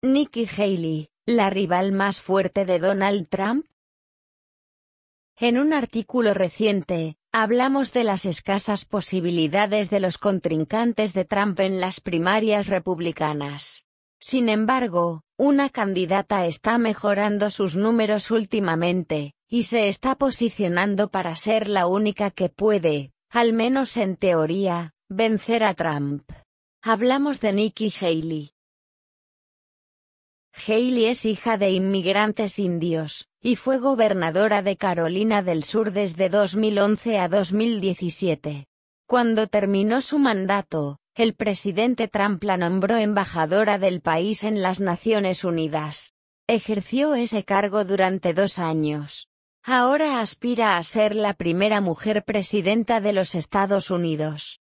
Nikki Haley, la rival más fuerte de Donald Trump? En un artículo reciente, hablamos de las escasas posibilidades de los contrincantes de Trump en las primarias republicanas. Sin embargo, una candidata está mejorando sus números últimamente, y se está posicionando para ser la única que puede, al menos en teoría, vencer a Trump. Hablamos de Nikki Haley. Haley es hija de inmigrantes indios, y fue gobernadora de Carolina del Sur desde 2011 a 2017. Cuando terminó su mandato, el presidente Trump la nombró embajadora del país en las Naciones Unidas. Ejerció ese cargo durante dos años. Ahora aspira a ser la primera mujer presidenta de los Estados Unidos.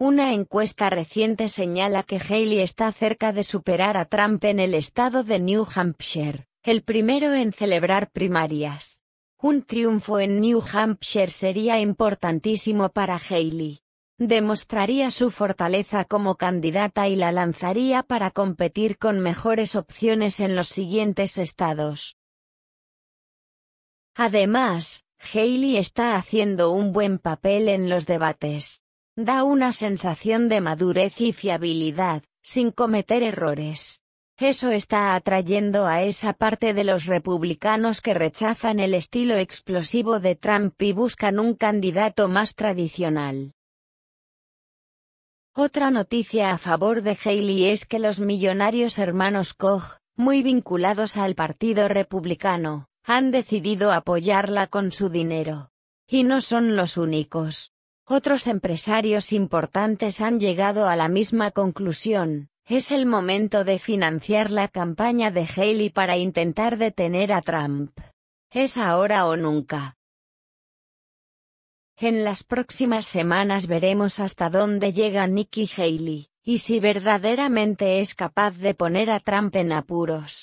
Una encuesta reciente señala que Haley está cerca de superar a Trump en el estado de New Hampshire, el primero en celebrar primarias. Un triunfo en New Hampshire sería importantísimo para Haley. Demostraría su fortaleza como candidata y la lanzaría para competir con mejores opciones en los siguientes estados. Además, Haley está haciendo un buen papel en los debates. Da una sensación de madurez y fiabilidad, sin cometer errores. Eso está atrayendo a esa parte de los republicanos que rechazan el estilo explosivo de Trump y buscan un candidato más tradicional. Otra noticia a favor de Haley es que los millonarios hermanos Koch, muy vinculados al Partido Republicano, han decidido apoyarla con su dinero. Y no son los únicos. Otros empresarios importantes han llegado a la misma conclusión, es el momento de financiar la campaña de Haley para intentar detener a Trump. Es ahora o nunca. En las próximas semanas veremos hasta dónde llega Nikki Haley, y si verdaderamente es capaz de poner a Trump en apuros.